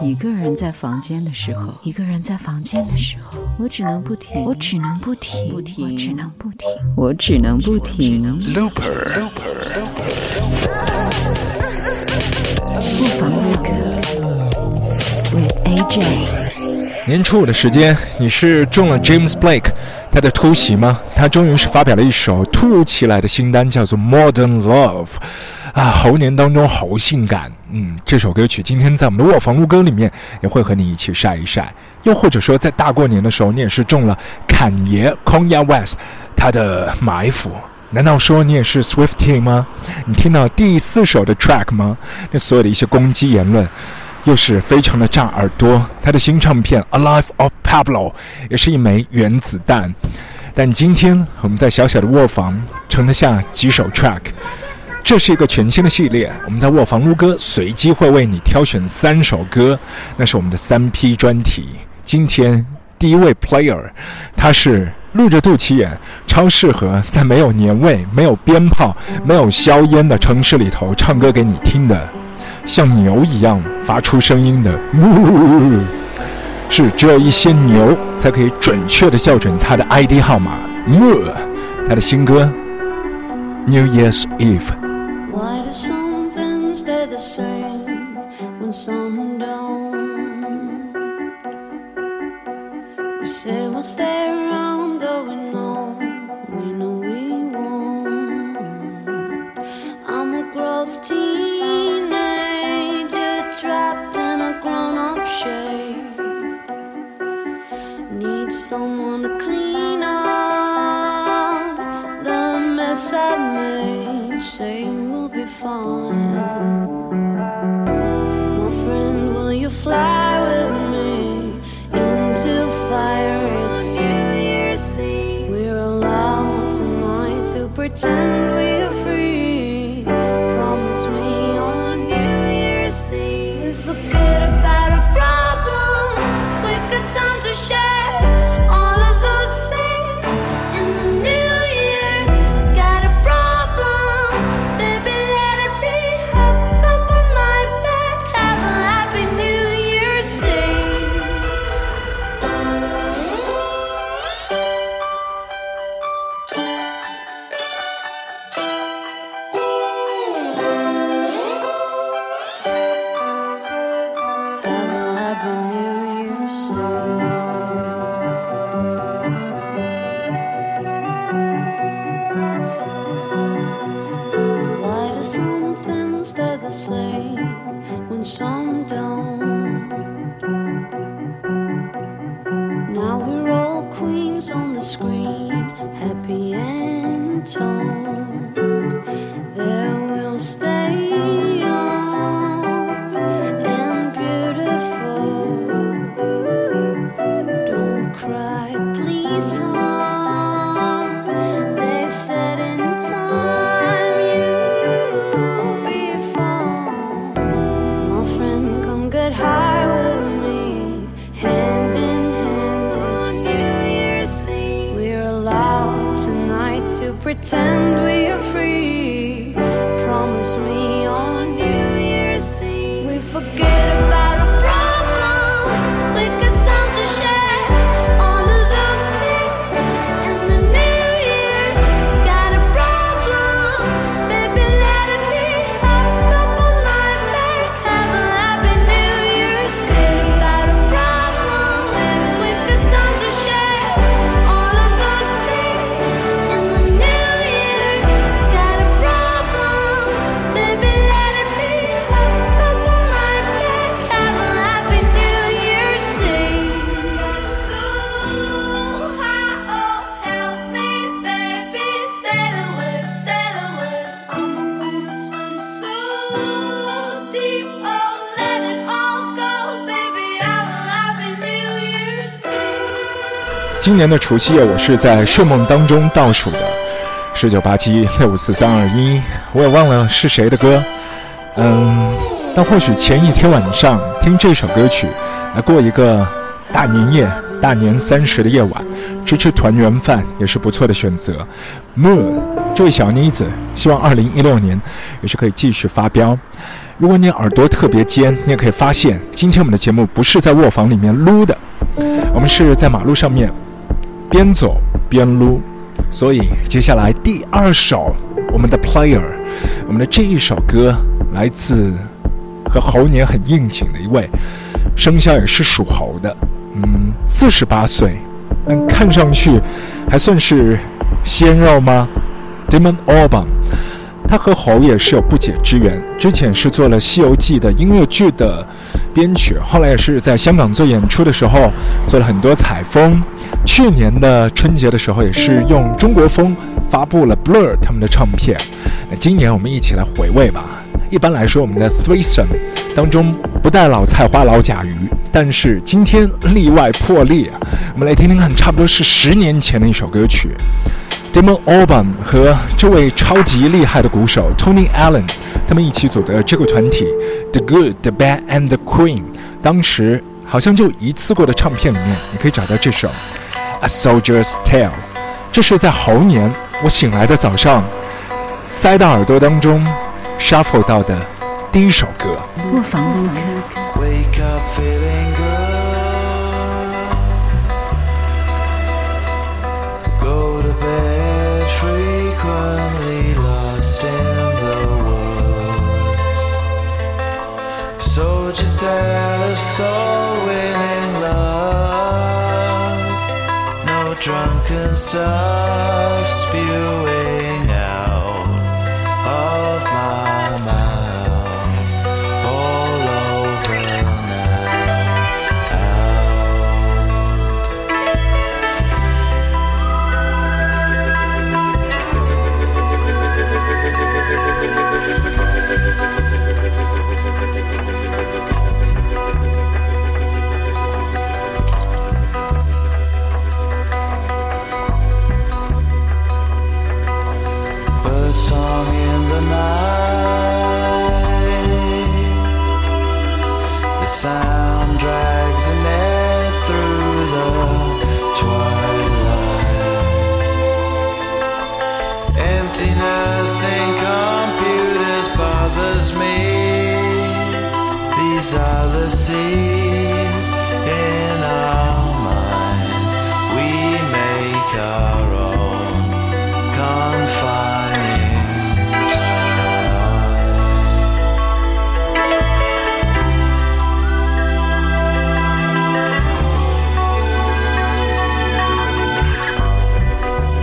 一个人在房间的时候，一个人在房间的时候，我只能不停，我只能不停，不停，我只能不停，我只能不停。Looper，不妨录歌，with AJ。年初五的时间，你是中了 James Blake 他的突袭吗？他终于是发表了一首突如其来的新单，叫做《Modern Love》啊，猴年当中猴性感。嗯，这首歌曲今天在我们的卧房录歌里面也会和你一起晒一晒。又或者说，在大过年的时候，你也是中了侃爷 Kanye West 他的埋伏。难道说你也是 Swiftie 吗？你听到第四首的 track 吗？那所有的一些攻击言论。又是非常的炸耳朵。他的新唱片《Alive of Pablo》也是一枚原子弹。但今天我们在小小的卧房盛得下几首 track。这是一个全新的系列，我们在卧房撸歌，随机会为你挑选三首歌，那是我们的三 P 专题。今天第一位 player，他是露着肚脐眼，超适合在没有年味、没有鞭炮、没有硝烟的城市里头唱歌给你听的。像牛一样发出声音的，是只有一些牛才可以准确的校准他的 ID 号码。他的新歌《New Year's Eve》。someone to clean up the mess I've made. Saying will be fine. My friend, will you fly with me into fire? It's you, you see. We're allowed tonight to pretend. 中。pretend we are free. 今年的除夕夜，我是在睡梦当中倒数的，十九八七六五四三二一，我也忘了是谁的歌，嗯，但或许前一天晚上听这首歌曲，来过一个大年夜、大年三十的夜晚，吃吃团圆饭也是不错的选择。Moon，这位小妮子，希望二零一六年也是可以继续发飙。如果你耳朵特别尖，你也可以发现，今天我们的节目不是在卧房里面撸的，我们是在马路上面边走边撸。所以接下来第二首，我们的 Player，我们的这一首歌来自和猴年很应景的一位，生肖也是属猴的，嗯，四十八岁，但看上去还算是鲜肉吗？Damon Albarn。他和猴也是有不解之缘，之前是做了《西游记》的音乐剧的编曲，后来也是在香港做演出的时候做了很多采风。去年的春节的时候，也是用中国风发布了 Blur 他们的唱片。那今年我们一起来回味吧。一般来说，我们的 Threesome 当中不带老菜花、老甲鱼，但是今天例外破例，我们来听听看，差不多是十年前的一首歌曲。Damon Albarn 和这位超级厉害的鼓手 Tony Allen，他们一起组的这个团体 The Good, The Bad and The Queen，当时好像就一次过的唱片里面，你可以找到这首 A Soldier's Tale。这是在猴年我醒来的早上，塞到耳朵当中 shuffle 到的第一首歌。Drunken stuff spewing the night.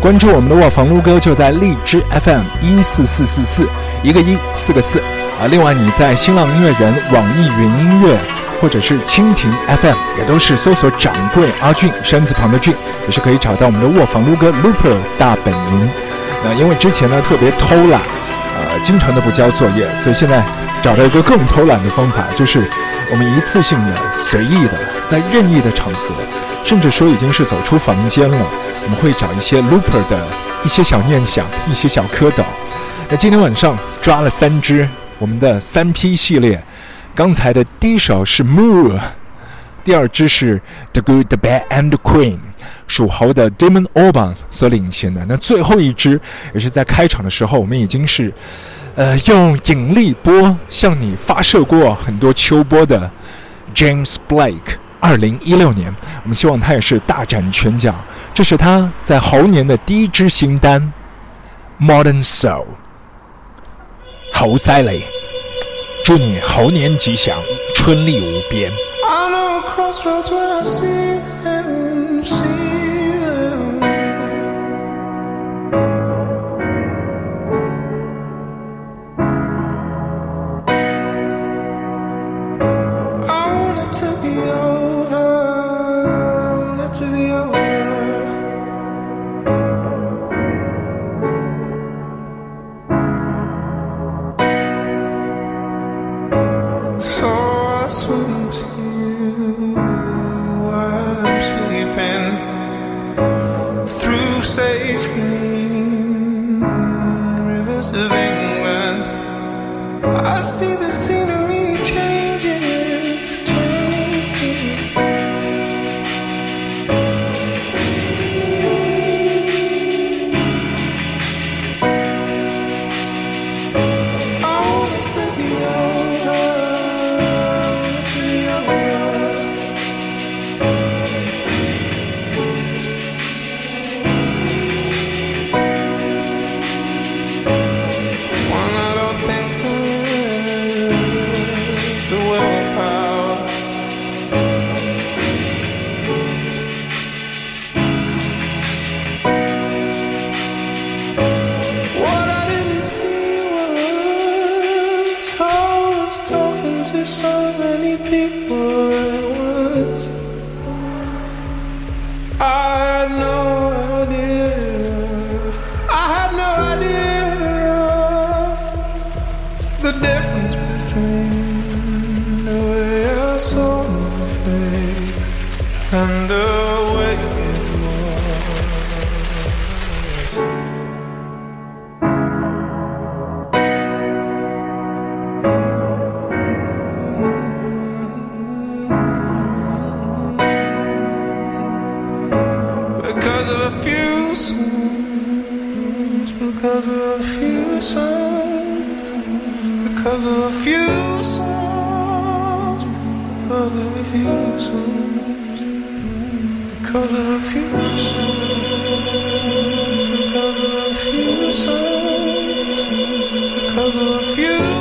关注我们的卧房撸哥，就在荔枝 FM 一四四四四，一个一，四个四啊。另外，你在新浪音乐人、网易云音乐或者是蜻蜓 FM，也都是搜索“掌柜阿俊”山字旁的俊，也是可以找到我们的卧房撸哥 Looper 大本营。那因为之前呢特别偷懒，呃，经常的不交作业，所以现在找到一个更偷懒的方法，就是我们一次性的、随意的，在任意的场合，甚至说已经是走出房间了。我们会找一些 Looper 的一些小念想、一些小蝌蚪。那今天晚上抓了三只，我们的三 P 系列。刚才的第一首是 Moo，第二支是 The Good, The Bad and The Queen，属猴的 Demon Alban 所领衔的。那最后一支也是在开场的时候，我们已经是呃用引力波向你发射过很多秋波的 James Blake。二零一六年，我们希望他也是大展拳脚。这是他在猴年的第一支新单《Modern Soul》。猴塞雷，祝你猴年吉祥，春丽无边。I know the difference between the way I saw my face and the way it was. Because of a few songs, because of a few songs. Cause of a few songs, because of a few songs, because of a few songs, because of a few songs, because of a few.